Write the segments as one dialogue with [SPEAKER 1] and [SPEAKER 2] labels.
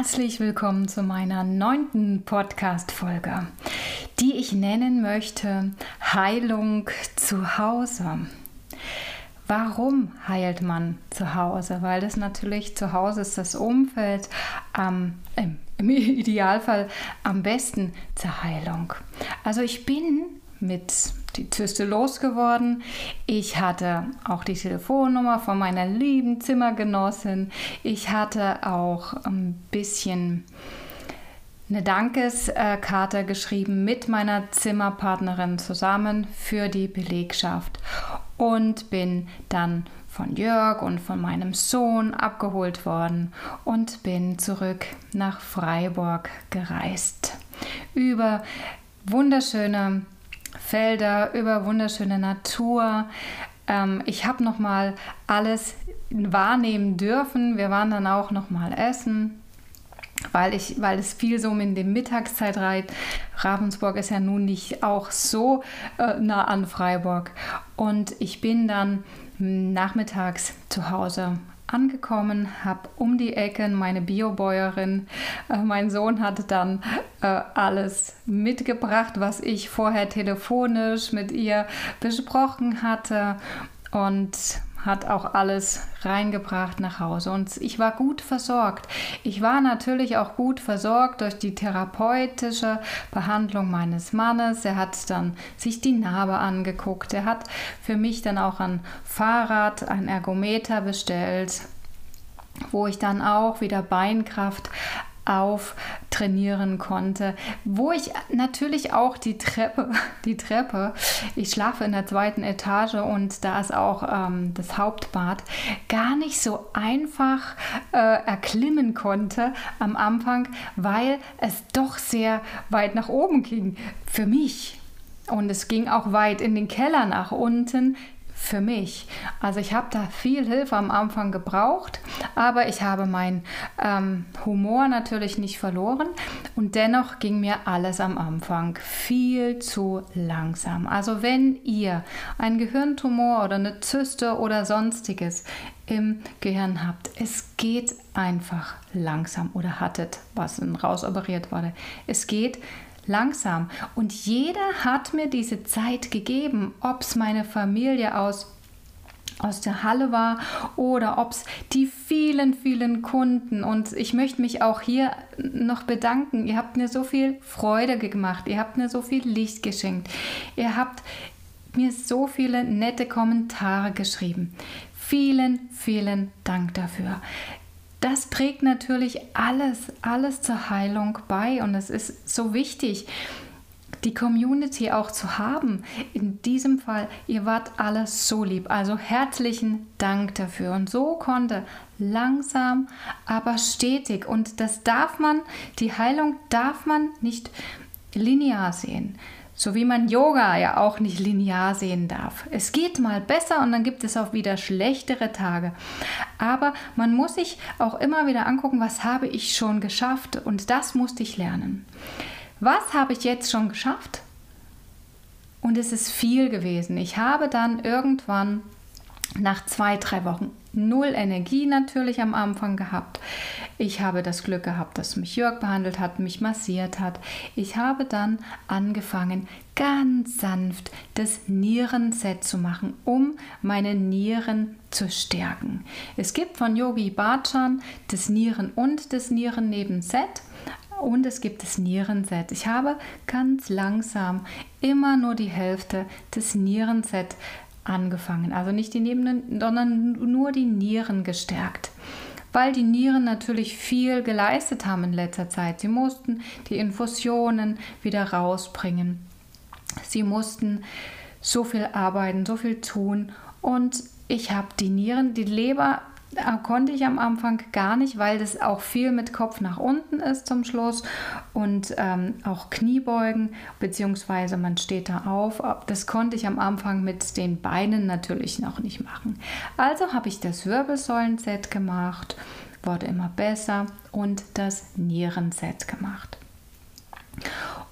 [SPEAKER 1] herzlich willkommen zu meiner neunten Podcast-Folge, die ich nennen möchte Heilung zu Hause. Warum heilt man zu Hause? Weil das natürlich zu Hause ist das Umfeld ähm, im Idealfall am besten zur Heilung. Also ich bin mit die Zyste losgeworden. Ich hatte auch die Telefonnummer von meiner lieben Zimmergenossin. Ich hatte auch ein bisschen eine Dankeskarte geschrieben mit meiner Zimmerpartnerin zusammen für die Belegschaft und bin dann von Jörg und von meinem Sohn abgeholt worden und bin zurück nach Freiburg gereist. Über wunderschöne Felder, über wunderschöne Natur. Ähm, ich habe noch mal alles wahrnehmen dürfen. Wir waren dann auch noch mal essen, weil ich, weil es viel so in dem Mittagszeit reiht. Ravensburg ist ja nun nicht auch so äh, nah an Freiburg. Und ich bin dann nachmittags zu Hause angekommen, habe um die Ecke meine Biobäuerin, äh, mein Sohn hatte dann äh, alles mitgebracht, was ich vorher telefonisch mit ihr besprochen hatte. Und hat auch alles reingebracht nach Hause und ich war gut versorgt. Ich war natürlich auch gut versorgt durch die therapeutische Behandlung meines Mannes. Er hat dann sich die Narbe angeguckt. Er hat für mich dann auch ein Fahrrad, ein Ergometer bestellt wo ich dann auch wieder Beinkraft auftrainieren konnte, wo ich natürlich auch die Treppe, die Treppe, ich schlafe in der zweiten Etage und da ist auch ähm, das Hauptbad, gar nicht so einfach äh, erklimmen konnte am Anfang, weil es doch sehr weit nach oben ging für mich. Und es ging auch weit in den Keller nach unten für mich. Also ich habe da viel Hilfe am Anfang gebraucht, aber ich habe meinen ähm, Humor natürlich nicht verloren und dennoch ging mir alles am Anfang viel zu langsam. Also wenn ihr einen Gehirntumor oder eine Zyste oder sonstiges im Gehirn habt, es geht einfach langsam oder hattet, was rausoperiert wurde. Es geht langsam. Und jeder hat mir diese Zeit gegeben, ob es meine Familie aus aus der Halle war oder ob es die vielen, vielen Kunden. Und ich möchte mich auch hier noch bedanken. Ihr habt mir so viel Freude gemacht. Ihr habt mir so viel Licht geschenkt. Ihr habt mir so viele nette Kommentare geschrieben. Vielen, vielen Dank dafür das trägt natürlich alles, alles zur Heilung bei und es ist so wichtig, die Community auch zu haben. In diesem Fall, ihr wart alles so lieb. Also herzlichen Dank dafür. Und so konnte langsam, aber stetig. Und das darf man, die Heilung darf man nicht linear sehen. So wie man Yoga ja auch nicht linear sehen darf. Es geht mal besser und dann gibt es auch wieder schlechtere Tage. Aber man muss sich auch immer wieder angucken, was habe ich schon geschafft und das musste ich lernen. Was habe ich jetzt schon geschafft? Und es ist viel gewesen. Ich habe dann irgendwann nach zwei, drei Wochen null Energie natürlich am Anfang gehabt. Ich habe das Glück gehabt, dass mich Jörg behandelt hat, mich massiert hat. Ich habe dann angefangen, ganz sanft das Nierenset zu machen, um meine Nieren zu stärken. Es gibt von Yogi Bhajan das Nieren- und das Nierennebenset und es gibt das Nierenset. Ich habe ganz langsam immer nur die Hälfte des Nierenset angefangen. Also nicht die Nieren, sondern nur die Nieren gestärkt. Weil die Nieren natürlich viel geleistet haben in letzter Zeit. Sie mussten die Infusionen wieder rausbringen. Sie mussten so viel arbeiten, so viel tun. Und ich habe die Nieren, die Leber konnte ich am Anfang gar nicht, weil das auch viel mit Kopf nach unten ist zum Schluss und ähm, auch Kniebeugen, beziehungsweise man steht da auf. Das konnte ich am Anfang mit den Beinen natürlich noch nicht machen. Also habe ich das Wirbelsäulenset gemacht, wurde immer besser und das Nierenset gemacht.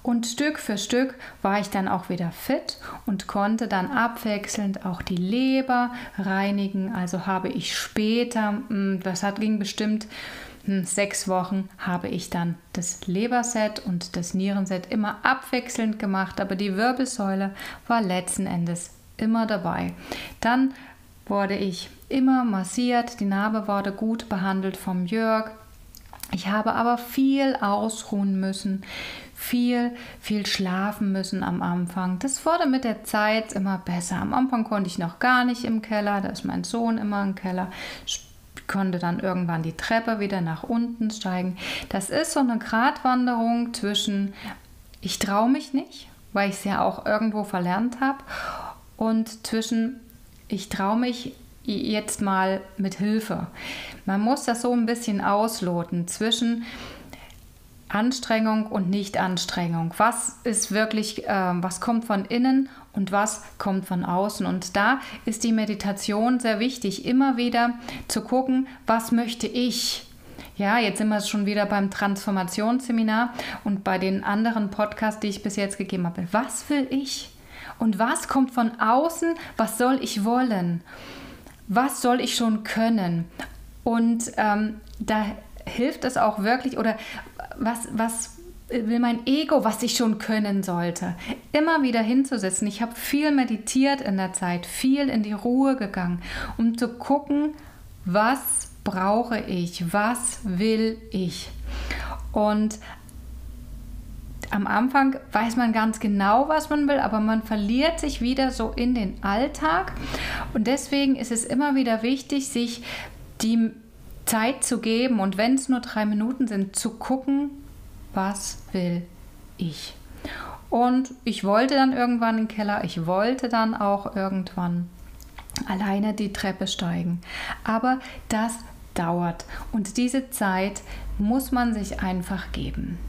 [SPEAKER 1] Und Stück für Stück war ich dann auch wieder fit und konnte dann abwechselnd auch die Leber reinigen. Also habe ich später, hm, das hat ging bestimmt hm, sechs Wochen habe ich dann das Leberset und das Nierenset immer abwechselnd gemacht, aber die Wirbelsäule war letzten Endes immer dabei. Dann wurde ich immer massiert, die Narbe wurde gut behandelt vom Jörg. Ich habe aber viel ausruhen müssen, viel, viel schlafen müssen am Anfang. Das wurde mit der Zeit immer besser. Am Anfang konnte ich noch gar nicht im Keller, da ist mein Sohn immer im Keller. Ich konnte dann irgendwann die Treppe wieder nach unten steigen. Das ist so eine Gratwanderung zwischen ich traue mich nicht, weil ich es ja auch irgendwo verlernt habe, und zwischen ich traue mich jetzt mal mit Hilfe. Man muss das so ein bisschen ausloten zwischen Anstrengung und Nicht-Anstrengung. Was ist wirklich, äh, was kommt von innen und was kommt von außen? Und da ist die Meditation sehr wichtig, immer wieder zu gucken, was möchte ich? Ja, jetzt sind wir schon wieder beim Transformationsseminar und bei den anderen Podcasts, die ich bis jetzt gegeben habe. Was will ich? Und was kommt von außen? Was soll ich wollen? Was soll ich schon können? Und ähm, da hilft es auch wirklich, oder was, was will mein Ego, was ich schon können sollte, immer wieder hinzusetzen. Ich habe viel meditiert in der Zeit, viel in die Ruhe gegangen, um zu gucken, was brauche ich, was will ich. Und am Anfang weiß man ganz genau, was man will, aber man verliert sich wieder so in den Alltag. Und deswegen ist es immer wieder wichtig, sich die Zeit zu geben und wenn es nur drei Minuten sind, zu gucken, was will ich. Und ich wollte dann irgendwann in den Keller, ich wollte dann auch irgendwann alleine die Treppe steigen. Aber das dauert und diese Zeit muss man sich einfach geben.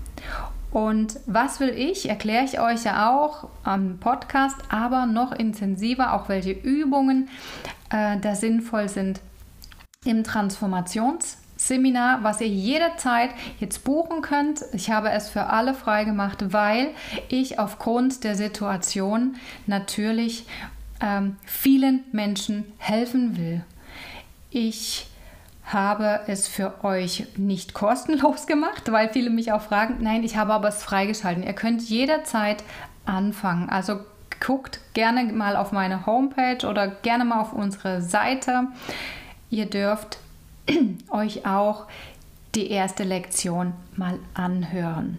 [SPEAKER 1] Und was will ich, erkläre ich euch ja auch am Podcast, aber noch intensiver, auch welche Übungen äh, da sinnvoll sind im Transformationsseminar, was ihr jederzeit jetzt buchen könnt. Ich habe es für alle freigemacht, weil ich aufgrund der Situation natürlich ähm, vielen Menschen helfen will. Ich habe es für euch nicht kostenlos gemacht, weil viele mich auch fragen. Nein, ich habe aber es freigeschalten. Ihr könnt jederzeit anfangen. Also guckt gerne mal auf meine Homepage oder gerne mal auf unsere Seite. Ihr dürft euch auch die erste Lektion mal anhören.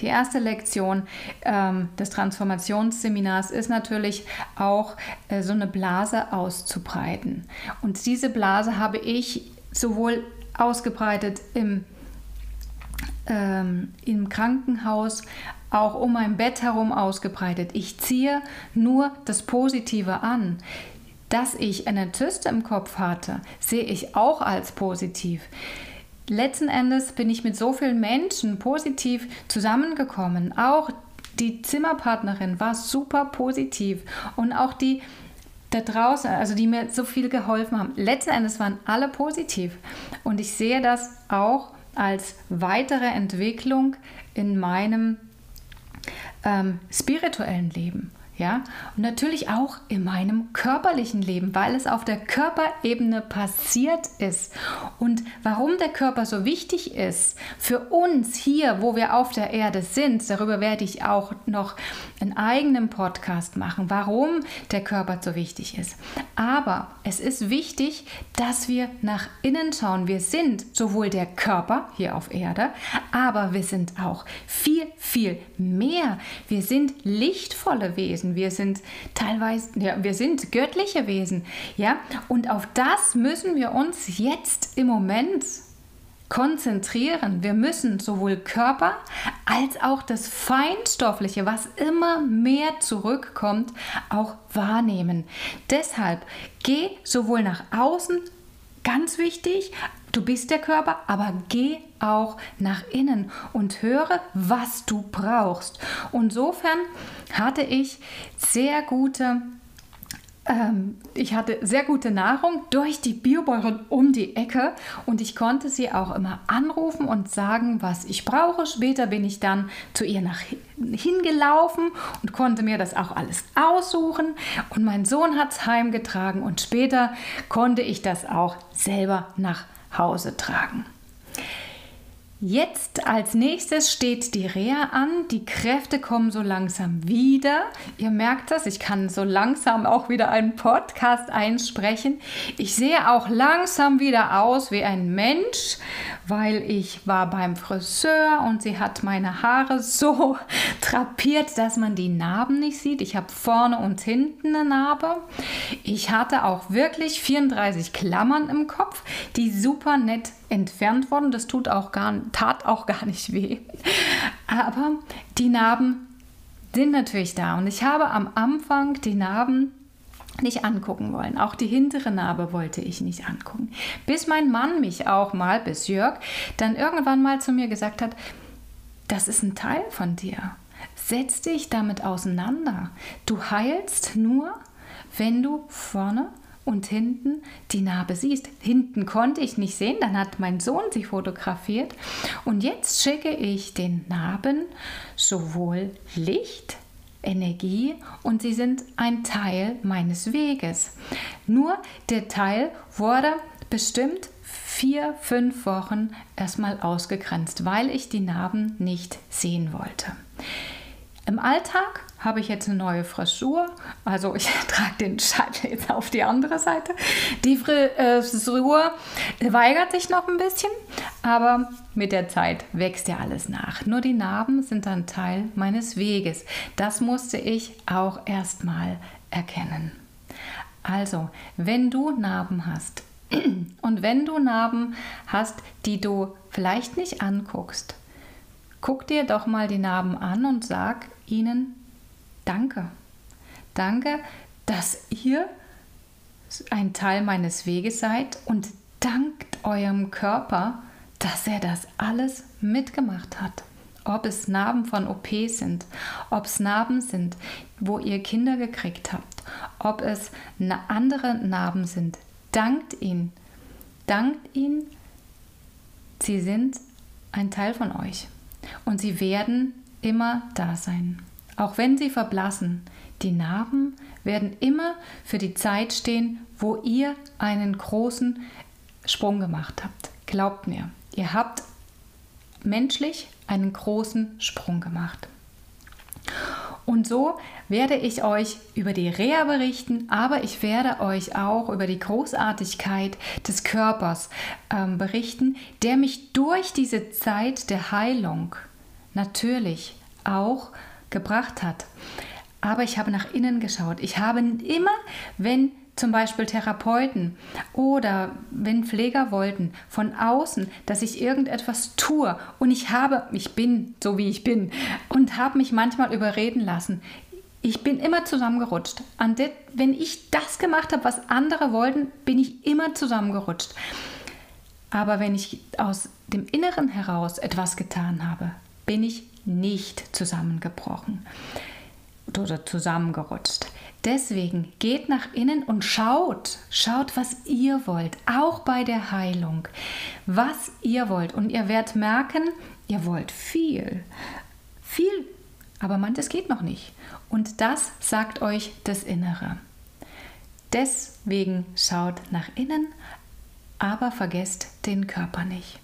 [SPEAKER 1] Die erste Lektion ähm, des Transformationsseminars ist natürlich auch äh, so eine Blase auszubreiten. Und diese Blase habe ich sowohl ausgebreitet im, ähm, im Krankenhaus, auch um mein Bett herum ausgebreitet. Ich ziehe nur das Positive an. Dass ich eine Zyste im Kopf hatte, sehe ich auch als positiv letzten Endes bin ich mit so vielen Menschen positiv zusammengekommen. Auch die Zimmerpartnerin war super positiv und auch die da draußen, also die mir so viel geholfen haben. Letzten Endes waren alle positiv und ich sehe das auch als weitere Entwicklung in meinem ähm, spirituellen Leben. Ja, und natürlich auch in meinem körperlichen Leben, weil es auf der Körperebene passiert ist. Und warum der Körper so wichtig ist für uns hier, wo wir auf der Erde sind, darüber werde ich auch noch einen eigenen Podcast machen, warum der Körper so wichtig ist. Aber es ist wichtig, dass wir nach innen schauen. Wir sind sowohl der Körper hier auf Erde, aber wir sind auch viel, viel mehr. Wir sind lichtvolle Wesen. Wesen, wir sind teilweise, ja, wir sind göttliche Wesen, ja, und auf das müssen wir uns jetzt im Moment konzentrieren. Wir müssen sowohl Körper als auch das Feinstoffliche, was immer mehr zurückkommt, auch wahrnehmen. Deshalb geh sowohl nach außen, ganz wichtig, Du bist der Körper, aber geh auch nach innen und höre, was du brauchst. insofern hatte ich sehr gute ähm, ich hatte sehr gute Nahrung durch die Biobäuerin um die Ecke und ich konnte sie auch immer anrufen und sagen, was ich brauche. Später bin ich dann zu ihr nach hingelaufen und konnte mir das auch alles aussuchen und mein Sohn hat es heimgetragen und später konnte ich das auch selber nach Hause tragen. Jetzt als nächstes steht die Reha an. Die Kräfte kommen so langsam wieder. Ihr merkt das, ich kann so langsam auch wieder einen Podcast einsprechen. Ich sehe auch langsam wieder aus wie ein Mensch, weil ich war beim Friseur und sie hat meine Haare so trapiert, dass man die Narben nicht sieht. Ich habe vorne und hinten eine Narbe. Ich hatte auch wirklich 34 Klammern im Kopf, die super nett entfernt wurden. Das tut auch gar, tat auch gar nicht weh. Aber die Narben sind natürlich da. Und ich habe am Anfang die Narben nicht angucken wollen. Auch die hintere Narbe wollte ich nicht angucken. Bis mein Mann mich auch mal, bis Jörg, dann irgendwann mal zu mir gesagt hat, das ist ein Teil von dir. Setz dich damit auseinander. Du heilst nur, wenn du vorne und hinten die Narbe siehst. Hinten konnte ich nicht sehen, dann hat mein Sohn sie fotografiert und jetzt schicke ich den Narben sowohl Licht, Energie und sie sind ein Teil meines Weges. Nur der Teil wurde bestimmt vier, fünf Wochen erstmal ausgegrenzt, weil ich die Narben nicht sehen wollte. Im Alltag habe ich jetzt eine neue Frisur. Also ich trage den Scheitel jetzt auf die andere Seite. Die äh, Frisur weigert sich noch ein bisschen, aber mit der Zeit wächst ja alles nach. Nur die Narben sind dann Teil meines Weges. Das musste ich auch erstmal erkennen. Also, wenn du Narben hast und wenn du Narben hast, die du vielleicht nicht anguckst, guck dir doch mal die Narben an und sag ihnen Danke. Danke, dass ihr ein Teil meines Weges seid und dankt eurem Körper, dass er das alles mitgemacht hat. Ob es Narben von OP sind, ob es Narben sind, wo ihr Kinder gekriegt habt, ob es andere Narben sind, dankt ihn. Dankt ihn, sie sind ein Teil von euch und sie werden immer da sein. Auch wenn sie verblassen, die Narben werden immer für die Zeit stehen, wo ihr einen großen Sprung gemacht habt. Glaubt mir, ihr habt menschlich einen großen Sprung gemacht. Und so werde ich euch über die Reha berichten, aber ich werde euch auch über die Großartigkeit des Körpers ähm, berichten, der mich durch diese Zeit der Heilung natürlich auch gebracht hat. Aber ich habe nach innen geschaut. Ich habe immer, wenn zum Beispiel Therapeuten oder wenn Pfleger wollten von außen, dass ich irgendetwas tue und ich habe, ich bin so wie ich bin und habe mich manchmal überreden lassen. Ich bin immer zusammengerutscht. Det, wenn ich das gemacht habe, was andere wollten, bin ich immer zusammengerutscht. Aber wenn ich aus dem Inneren heraus etwas getan habe, bin ich nicht zusammengebrochen oder zusammengerutscht. Deswegen geht nach innen und schaut, schaut, was ihr wollt, auch bei der Heilung, was ihr wollt. Und ihr werdet merken, ihr wollt viel, viel, aber manches geht noch nicht. Und das sagt euch das Innere. Deswegen schaut nach innen, aber vergesst den Körper nicht.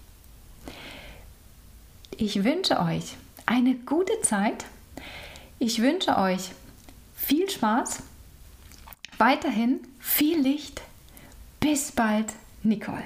[SPEAKER 1] Ich wünsche euch eine gute Zeit. Ich wünsche euch viel Spaß, weiterhin viel Licht. Bis bald, Nicole.